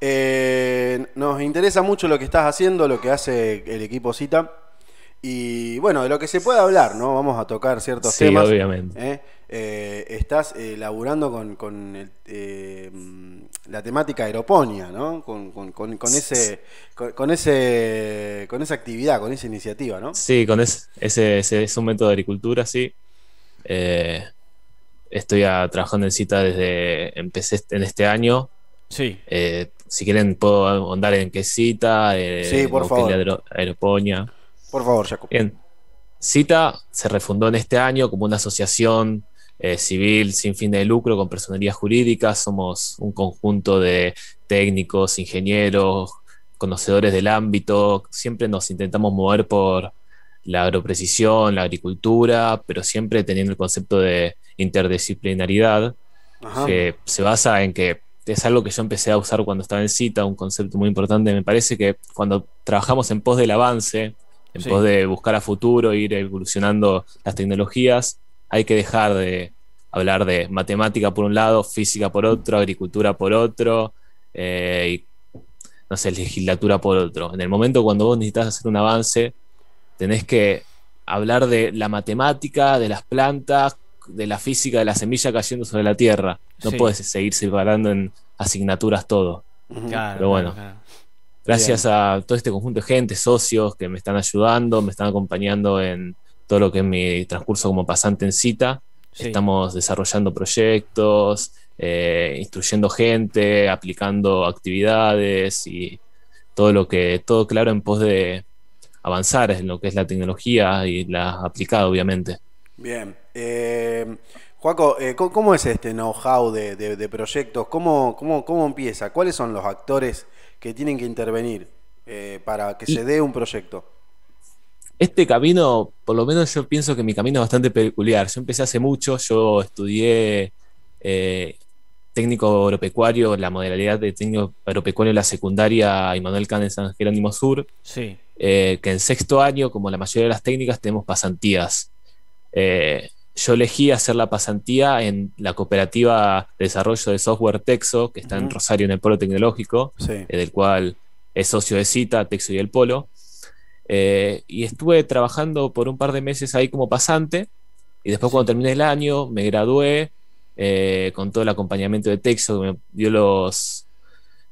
Eh, nos interesa mucho lo que estás haciendo, lo que hace el equipo Cita. Y bueno, de lo que se puede hablar, ¿no? Vamos a tocar ciertos Sí, temas. obviamente. ¿eh? Eh, estás laburando con, con el, la temática aeroponía, ¿no? Con, con- con- con ese, con, ese, con esa actividad, con esa iniciativa, ¿no? Sí, con es- ese, ese es un método de agricultura, sí. Estoy a- trabajando en cita desde, empecé en este año. Sí. Eh, si quieren puedo ahondar en qué es cita, eh, Sí, por favor. la aero- aeroponía. Por favor, Jacob. Bien. Cita se refundó en este año como una asociación eh, civil sin fin de lucro con personería jurídica. Somos un conjunto de técnicos, ingenieros, conocedores del ámbito. Siempre nos intentamos mover por la agroprecisión, la agricultura, pero siempre teniendo el concepto de interdisciplinaridad Ajá. que se basa en que es algo que yo empecé a usar cuando estaba en cita, un concepto muy importante. Me parece que cuando trabajamos en pos del avance, en Sí. pos de buscar a futuro, ir evolucionando las tecnologías, hay que dejar de hablar de matemática por un lado, física por otro, agricultura por otro, eh, y no sé, legislatura por otro. En el momento cuando vos necesitas hacer un avance, tenés que hablar de la matemática, de las plantas, de la física de la semilla cayendo sobre la tierra. No Sí. puedes seguir separando en asignaturas todo. Claro, Pero bueno. claro, claro. Gracias a todo este conjunto de gente, socios que me están ayudando, me están acompañando en todo lo que es mi transcurso como pasante en cita. Sí. Estamos desarrollando proyectos, eh, instruyendo gente, aplicando actividades y todo lo que, todo claro en pos de avanzar en lo que es la tecnología y la aplicada, obviamente. Bien. Eh, Joaco, eh, ¿cómo, es este know-how de, de- de proyectos? ¿Cómo, cómo, ¿Cómo empieza? ¿Cuáles son los actores que tienen que intervenir eh, para que Y- se dé un proyecto? Este camino, por lo menos yo pienso que mi camino es bastante peculiar. Yo empecé hace mucho, yo estudié eh, técnico agropecuario, la modalidad de técnico agropecuario en la secundaria Immanuel Kant en San Jerónimo Sur, Sí. eh, que en sexto año, como la mayoría de las técnicas, tenemos pasantías. Eh, yo elegí hacer la pasantía en la cooperativa de desarrollo de software Texo, que está en. Rosario, en el Polo Tecnológico Sí. eh, del cual es socio de Cita, Texo y el Polo. Eh, y estuve trabajando por un par de meses ahí como pasante. Y después, cuando terminé el año, me gradué eh, con todo el acompañamiento de Texo, que me dio los,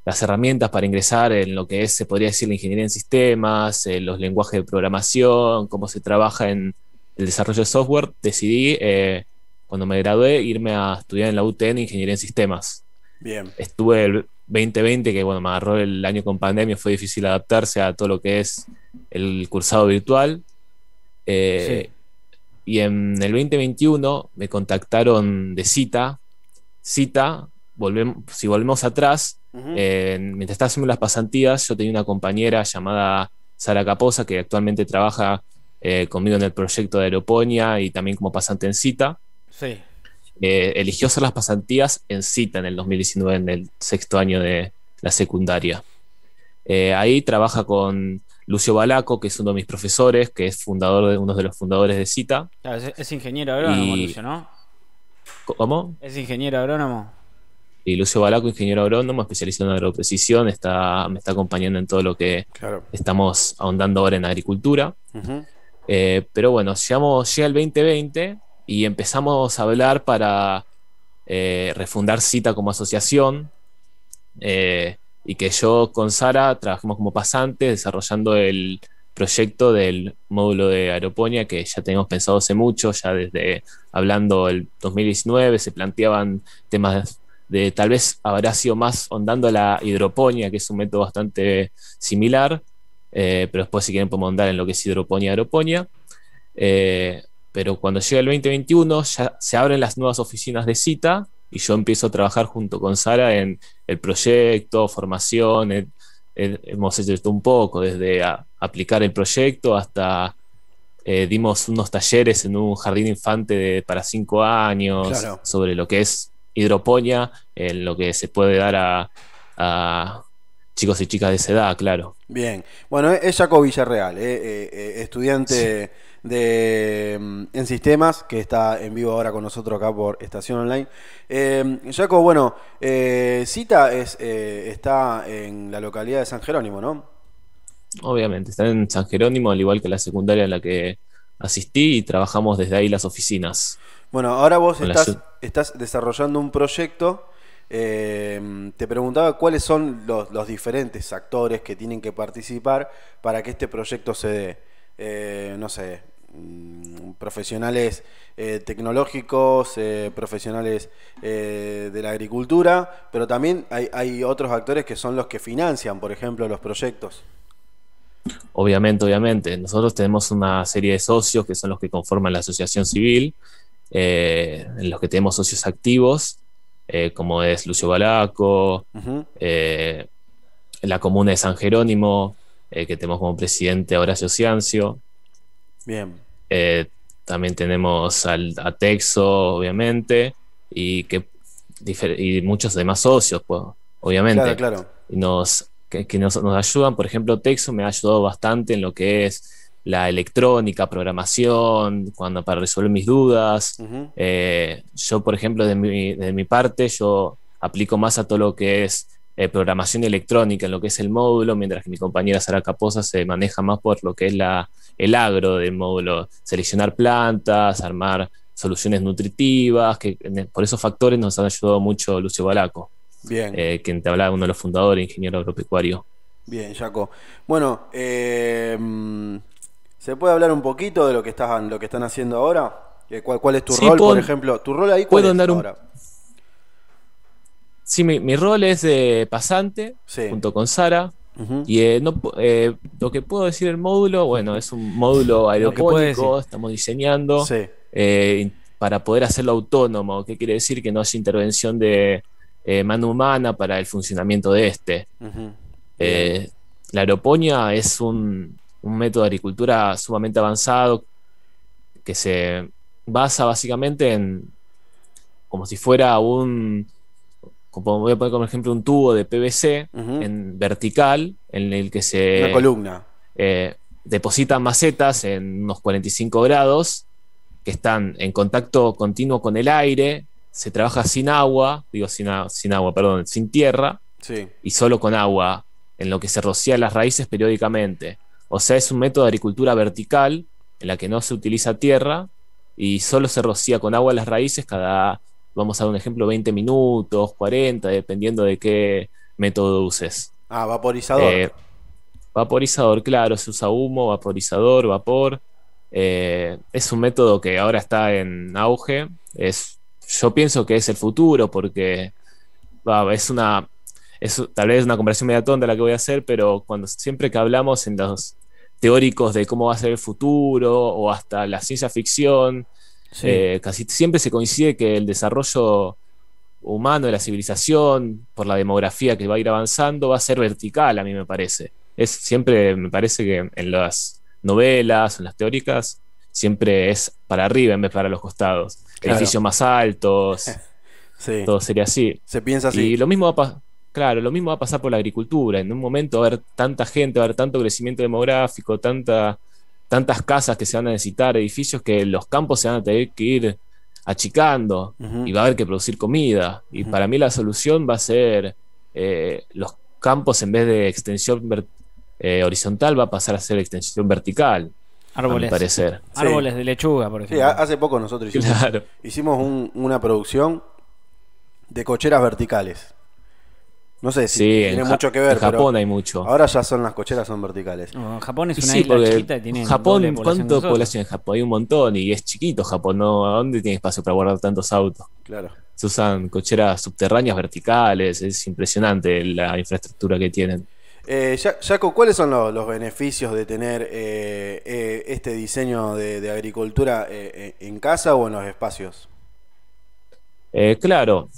las herramientas para ingresar en lo que es, se podría decir, la ingeniería en sistemas, eh, los lenguajes de programación, cómo se trabaja en el desarrollo de software. Decidí, eh, cuando me gradué, irme a estudiar en la UTN Ingeniería en Sistemas Bien. estuve el 2020, que bueno, me agarró el año con pandemia, fue difícil adaptarse a todo lo que es el cursado virtual. Eh, Y en el 2021 me contactaron de cita. Cita, volvemos, si volvemos atrás, eh, mientras estaba haciendo las pasantías, yo tenía una compañera llamada Sara Caposa, que actualmente trabaja eh, conmigo en el proyecto de Aeroponia y también como pasante en cita Sí. eh, eligió hacer las pasantías en cita en el 2019, en el sexto año de la secundaria. Eh, ahí trabaja con Lucio Balaco, que es uno de mis profesores, que es fundador de, uno de los fundadores de cita. Claro, es, es ingeniero agrónomo, Y- Lucio, ¿no? ¿Cómo? Es ingeniero agrónomo. Y Lucio Balaco, ingeniero agrónomo, especializado en agroprecisión, está, me está acompañando en todo lo que Claro. estamos ahondando ahora en agricultura. Ujú. Eh, pero bueno, llegamos, llega el 2020 y empezamos a hablar para eh, refundar Cita como asociación eh, y que yo con Sara trabajemos como pasantes desarrollando el proyecto del módulo de aeroponía que ya teníamos pensado hace mucho, ya desde hablando el 2019 se planteaban temas de tal vez habrá sido más ondando la hidroponía, que es un método bastante similar, eh, pero después si quieren podemos andar en lo que es hidroponía, aeroponía. Eh, pero cuando llega el 2021 ya se abren las nuevas oficinas de cita y yo empiezo a trabajar junto con Sara en el proyecto, formación, en- en- hemos hecho esto un poco, desde a- aplicar el proyecto hasta eh, dimos unos talleres en un jardín infante de- para cinco años Claro. sobre lo que es hidroponía, en lo que se puede dar a, a chicos y chicas de esa edad, claro. Bien. Bueno, es Jacob Villarreal, eh, eh, eh, estudiante de mm, En Sistemas, que está en vivo ahora con nosotros acá por Estación Online. Eh, Jaco, bueno, Cita es, está en la localidad de San Jerónimo, ¿no? Obviamente, está en San Jerónimo, al igual que la secundaria en la que asistí y trabajamos desde ahí las oficinas. Bueno, ahora vos la estás desarrollando un proyecto. Eh, te preguntaba cuáles son los, diferentes actores que tienen que participar para que este proyecto se dé. Eh, no sé, mm, profesionales eh, tecnológicos, profesionales de la agricultura, pero también hay, hay otros actores que son los que financian, por ejemplo, los proyectos. Obviamente, obviamente. Nosotros tenemos una serie de socios que son los que conforman la asociación civil, en los que tenemos socios activos, eh, como es Lucio Balaco, eh, la comuna de San Jerónimo, eh, que tenemos como presidente a Horacio Ciancio. Bien. También tenemos al, a Texo, obviamente, y, que, y muchos demás socios, pues, obviamente. Claro, claro. y nos, que, que nos, nos ayudan. Por ejemplo, Texo me ha ayudado bastante en lo que es la electrónica, programación, cuando para resolver mis dudas. Eh, yo, por ejemplo, de mi, de mi parte, yo aplico más a todo lo que es eh, programación electrónica, en lo que es el módulo, mientras que mi compañera Sara Caposa se maneja más por lo que es la, el agro del módulo, seleccionar plantas, armar soluciones nutritivas, que por esos factores nos han ayudado mucho Lucio Balaco, Bien. eh, quien te hablaba, uno de los fundadores, ingeniero agropecuario. Bien, Jaco. Bueno, eh, ¿se puede hablar un poquito de lo que están, lo que están haciendo ahora? Eh, ¿Cuál, cuál es tu Sí, rol, por ejemplo? ¿Tu rol ahí cuál puedo es dar un- ahora? Sí, mi, mi rol es de pasante, Sí. junto con Sara. Y eh, no, eh, lo que puedo decir del módulo, bueno, es un módulo que aeropónico, estamos diseñando Sí. eh, para poder hacerlo autónomo. ¿Qué quiere decir? Que no haya intervención de mano humana para el funcionamiento de este. La aeroponía es un, un método de agricultura sumamente avanzado que se basa básicamente en como si fuera un, como voy a poner como ejemplo un tubo de PVC en vertical en el que se Una columna. eh, depositan macetas en unos 45 grados que están en contacto continuo con el aire, se trabaja sin agua, digo sin, sin agua, perdón, sin tierra Sí. y solo con agua, en lo que se rocía las raíces periódicamente. O sea, es un método de agricultura vertical en la que no se utiliza tierra y solo se rocía con agua las raíces cada, vamos a dar un ejemplo, 20 minutos, 40, dependiendo de qué método uses. Ah, vaporizador. Eh, vaporizador, claro, se usa humo, vaporizador, vapor. Eh, es un método que ahora está en auge. Es, yo pienso que es el futuro porque va, es una, es tal vez una conversación media tonta la que voy a hacer, pero cuando siempre que hablamos en los teóricos de cómo va a ser el futuro o hasta la ciencia ficción, Sí. eh, casi siempre se coincide que el desarrollo humano de la civilización, por la demografía que va a ir avanzando, va a ser vertical, a mí me parece. Es siempre, me parece que en las novelas, en las teóricas, siempre es para arriba en vez para los costados. Claro. Edificios más altos, sí. todo sería así. Se piensa así. Y lo mismo va a pasar, claro, lo mismo va a pasar por la agricultura. En un momento va a haber tanta gente, va a haber tanto crecimiento demográfico, tanta, tantas casas que se van a necesitar, edificios que los campos se van a tener que ir achicando y va a haber que producir comida. Y para mí la solución va a ser eh, los campos en vez de extensión eh, horizontal va a pasar a ser extensión vertical, a mi Árboles. parecer. Árboles de lechuga, por Sí, ejemplo. ha- hace poco nosotros hicimos, Claro. hicimos un- una producción de cocheras verticales. No sé si Sí, tiene mucho que ver, en Japón pero hay mucho. ahora ya son las cocheras son verticales. No, Japón es Y una sí, isla chiquita y tiene Japón, población ¿cuánto nosotros. población en Japón? Hay un montón y es chiquito Japón, ¿no? ¿A dónde tiene espacio para guardar tantos autos? Claro. Se usan cocheras subterráneas verticales, es impresionante la infraestructura que tienen. Eh, Ya- Jaco, ¿cuáles son lo- los, beneficios de tener eh, eh, este diseño de, de agricultura eh, eh, en casa o en los espacios? Eh, claro,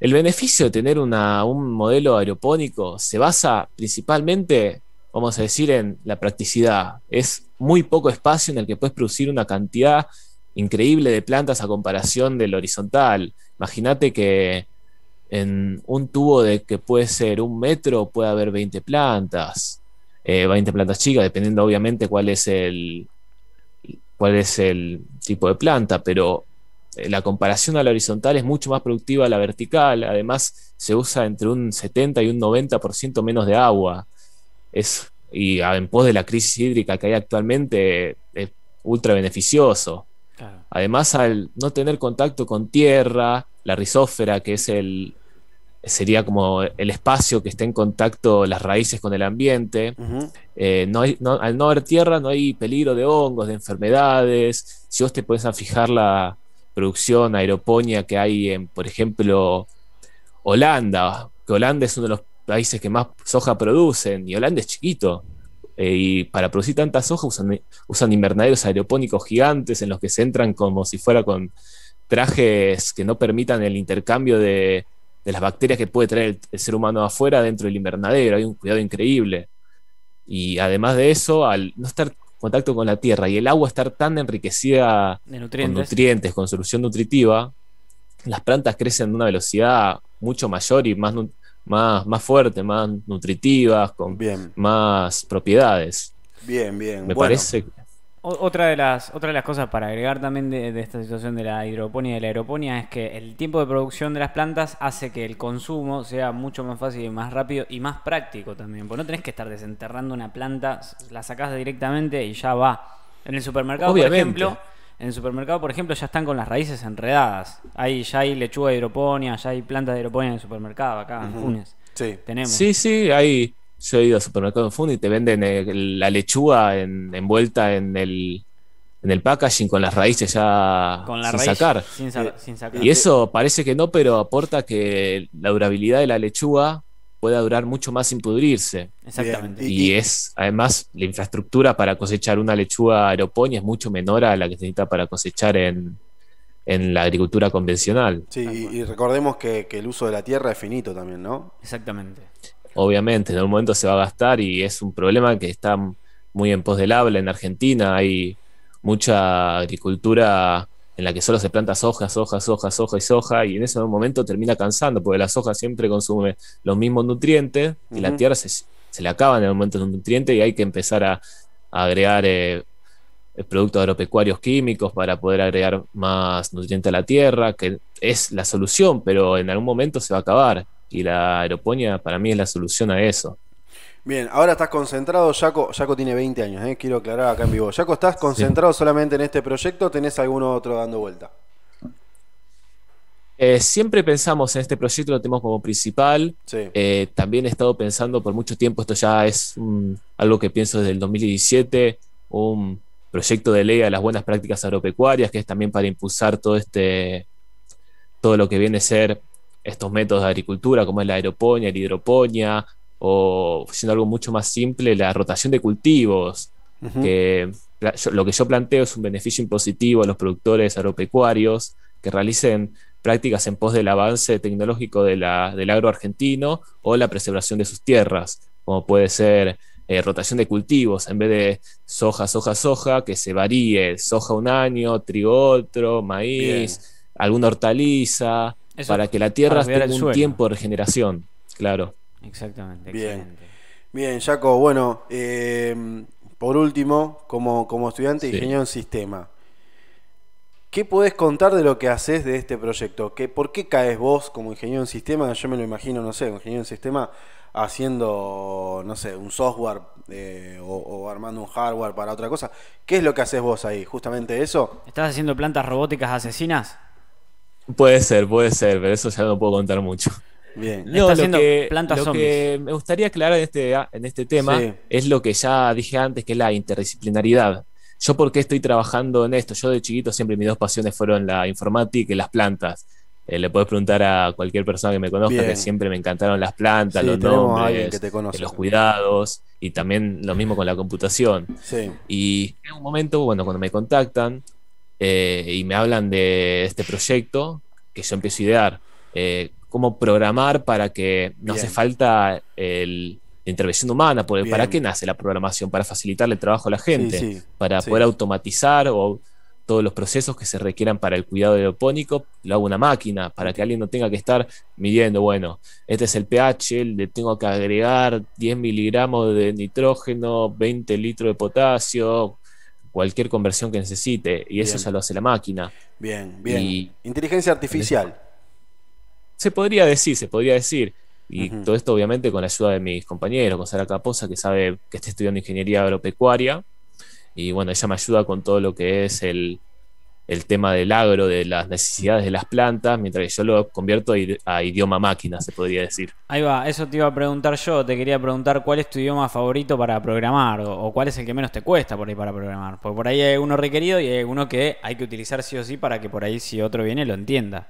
el beneficio de tener una- un modelo aeropónico se basa principalmente, vamos a decir, en la practicidad. Es muy poco espacio en el que puedes producir una cantidad increíble de plantas a comparación del horizontal. Imagínate que en un tubo de que puede ser un metro puede haber 20 plantas, eh, 20 plantas chicas, dependiendo obviamente cuál es el, cuál es el tipo de planta, pero la comparación a la horizontal es mucho más productiva a la vertical, además se usa entre un 70 y un 90% menos de agua. Es, y en pos de la crisis hídrica que hay actualmente, es ultra beneficioso. Claro. Además, al no tener contacto con tierra, la rizósfera, que es el, sería como el espacio que está en contacto las raíces con el ambiente, eh, no hay, no- al no haber tierra no hay peligro de hongos, de enfermedades. Si vos te a fijar la producción aeroponía que hay en, por ejemplo, Holanda, que Holanda es uno de los países que más soja producen, y Holanda es chiquito. eh, y para producir tanta soja usan, usan invernaderos aeropónicos gigantes en los que se entran como si fuera con trajes que no permitan el intercambio de, las bacterias que puede traer el, ser humano afuera dentro del invernadero. Hay un cuidado increíble. Y además de eso, al no estar contacto con la tierra y el agua estar tan enriquecida De con nutrientes. nutrientes, con solución nutritiva, las plantas crecen a una velocidad mucho mayor y más, más, más fuerte, más nutritivas, con Bien, más propiedades. bien, bien. Me Bueno, parece. Otra de, las, otra de las cosas para agregar también de, de esta situación de la hidroponía y de la aeroponía es que el tiempo de producción de las plantas hace que el consumo sea mucho más fácil y más rápido y más práctico también. Porque no tenés que estar desenterrando una planta, la sacás directamente y ya va. En el supermercado, por ejemplo, en el supermercado, por ejemplo, ya están con las raíces enredadas. Hay, ya hay lechuga de hidroponía, ya hay plantas de hidroponía en el supermercado acá en. Funes. sí. Tenemos. Sí, sí, hay. Yo he ido al supermercado en Fundi y te venden el- la lechuga en- envuelta en el, en el packaging con las raíces ya Con la sin raíz sacar. Sin, sa- Eh, sin sacar. Y eso parece que no, pero aporta que la durabilidad de la lechuga pueda durar mucho más sin pudrirse. Exactamente. Y es, además, la infraestructura para cosechar una lechuga aeroponía es mucho menor a la que se necesita para cosechar en, en la agricultura convencional. Sí, y, recordemos que, que el uso de la tierra es finito también, ¿no? Exactamente. Obviamente, en algún momento se va a gastar y es un problema que está muy en pos del habla. En Argentina hay mucha agricultura en la que solo se planta soja, soja, soja, soja y soja, y en ese momento termina cansando, porque la soja siempre consume los mismos nutrientes y la Ujú. tierra se, se le acaban en el momento los nutrientes y hay que empezar a, a agregar eh, productos agropecuarios químicos para poder agregar más nutrientes a la tierra, que es la solución, pero en algún momento se va a acabar. Y la aeroponía para mí es la solución a eso. Bien, ahora estás concentrado, Jaco, Jaco tiene 20 años, ¿eh? quiero aclarar acá en vivo. Jaco, ¿estás concentrado solamente en este proyecto o tenés alguno otro dando vuelta? Eh, siempre pensamos en este proyecto, lo tenemos como principal. Sí. Eh, también he estado pensando por mucho tiempo, esto ya es algo que pienso desde el 2017, un proyecto de ley a las buenas prácticas agropecuarias, que es también para impulsar todo este, todo lo que viene a ser estos métodos de agricultura, como es la aeroponía, la hidroponía, o siendo algo mucho más simple, la rotación de cultivos, que lo que yo planteo es un beneficio impositivo a los productores agropecuarios que realicen prácticas en pos del avance tecnológico de la- del agro argentino o la preservación de sus tierras, como puede ser eh, rotación de cultivos, en vez de soja, soja, soja, que se varíe, soja un año, trigo otro, maíz, alguna hortaliza, Eso para que la tierra tenga un suelo. tiempo de regeneración, claro. Exactamente. Bien. excelente. Bien, Jaco, bueno, eh, por último, como, como estudiante de Sí. ingeniero en sistema, ¿qué podés contar de lo que haces de este proyecto? ¿Qué, ¿Por qué caes vos como ingeniero en sistema? Yo me lo imagino, no sé, un ingeniero en sistema haciendo, no sé, un software eh, o, o armando un hardware para otra cosa. ¿Qué es lo que haces vos ahí? ¿Justamente eso? ¿Estás haciendo plantas robóticas asesinas? Puede ser, puede ser, pero eso ya no puedo contar mucho. Bien. Está No, lo haciendo que, plantas lo que me gustaría aclarar en este, en este tema Sí. es lo que ya dije antes, que es la interdisciplinaridad. Yo por qué estoy trabajando en esto. Yo de chiquito siempre mis dos pasiones fueron la informática y las plantas. Eh, le puedes preguntar a cualquier persona que me conozca Bien. que siempre me encantaron las plantas, Sí, los nombres, que te conoce. los cuidados y también lo mismo con la computación. Sí. Y en un momento, bueno, cuando me contactan eh, y me hablan de este proyecto, que yo empiezo a idear, eh, cómo programar para que no Bien. hace falta el- la intervención humana, porque Bien. ¿para qué nace la programación? Para facilitarle el trabajo a la gente, Sí, sí, para sí. poder automatizar o todos los procesos que se requieran para el cuidado aeropónico, lo hago una máquina, para que alguien no tenga que estar midiendo, bueno, este es el pH, le tengo que agregar 10 miligramos de nitrógeno, 20 litros de potasio, cualquier conversión que necesite, y eso Bien. ya lo hace la máquina. Bien, bien. Y- Inteligencia artificial. Se podría decir, se podría decir. Y todo esto obviamente con la ayuda de mis compañeros, con Sara Caposa, que sabe que está estudiando ingeniería agropecuaria. Y bueno, ella me ayuda con todo lo que es el, el tema del agro, de las necesidades de las plantas, mientras que yo lo convierto a, id- a idioma máquina, se podría decir. Ahí va, eso te iba a preguntar yo. Te quería preguntar cuál es tu idioma favorito para programar o, o cuál es el que menos te cuesta por ahí para programar. Porque por ahí hay uno requerido y hay uno que hay que utilizar sí o sí para que por ahí si otro viene lo entienda.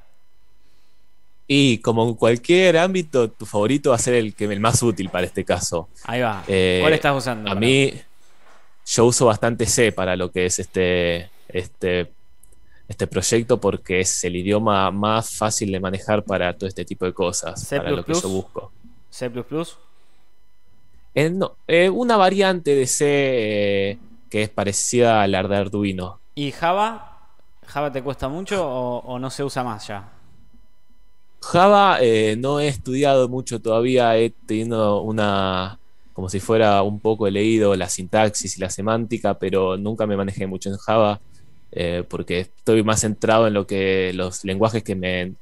Y como en cualquier ámbito, tu favorito va a ser el, que, el más útil para este caso. Ahí va. Eh, ¿Cuál estás usando? A mí, yo uso bastante C para lo que es este, este, este proyecto porque es el idioma más fácil de manejar para todo este tipo de cosas, C++? para lo que yo busco. C++. Eh, no, eh, una variante de C eh, que es parecida a la de Arduino. ¿Y Java? ¿Java te cuesta mucho o, o no se usa más ya? Java eh, no he estudiado mucho todavía, he tenido una, como si fuera un poco he leído la sintaxis y la semántica, pero nunca me manejé mucho en Java eh, porque estoy más centrado en lo que los lenguajes que me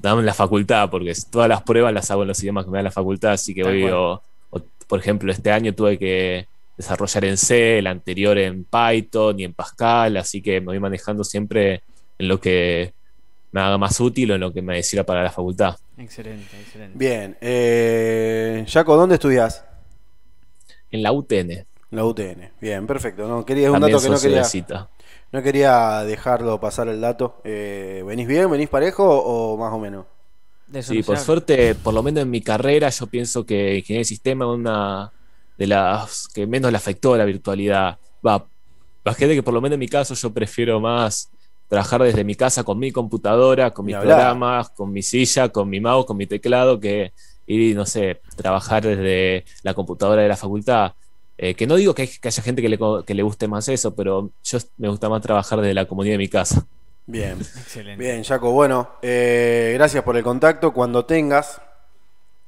dan la facultad, porque todas las pruebas las hago en los idiomas que me da la facultad, así que hoy, o- o, por ejemplo, este año tuve que desarrollar en C, el anterior en Python y en Pascal, así que me voy manejando siempre en lo que me haga más útil o en lo que me sirva para la facultad. Excelente, excelente. Bien. Eh, Jaco, ¿dónde estudias? En la UTN. La UTN. Bien, perfecto. No, quería, es un También dato que no quería, cita. No quería dejarlo pasar el dato. Eh, ¿Venís bien? ¿Venís parejo o más o menos? De Sí, por suerte, por lo menos en mi carrera, yo pienso que ingeniería de sistema es una de las que menos le afectó la virtualidad. Va, gente que por lo menos en mi caso yo prefiero más trabajar desde mi casa con mi computadora, con mis programas, con mi silla, con mi mouse, con mi teclado, que ir, no sé, trabajar desde la computadora de la facultad. Eh, que no digo que, hay- que haya gente que le, que le guste más eso, pero yo me gusta más trabajar desde la comunidad de mi casa. Bien. Excelente. Bien, Jaco. Bueno, eh, gracias por el contacto. Cuando tengas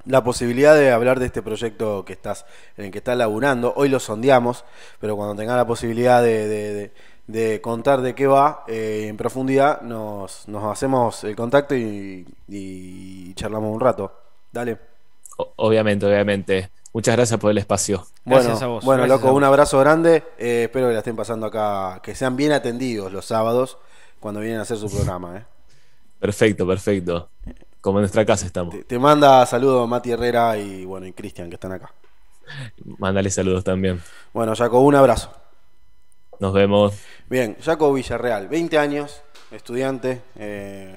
la posibilidad de hablar de este proyecto que estás, en el que estás laburando, hoy lo sondeamos, pero cuando tengas la posibilidad de, de- de- de contar de qué va eh, en profundidad, nos, nos hacemos el contacto y, y charlamos un rato. Dale. O- obviamente, obviamente. Muchas gracias por el espacio. Gracias bueno, a vos, Bueno, gracias loco, un abrazo grande. eh, espero que la estén pasando acá, que sean bien atendidos los sábados cuando vienen a hacer su programa. eh. Perfecto, perfecto. Como en nuestra casa estamos. Te, te manda saludos Mati Herrera y bueno, y Cristian que están acá. Mándale saludos también. Bueno, Jaco, un abrazo. Nos vemos. Bien, Jaco Villarreal, 20 años, estudiante. eh,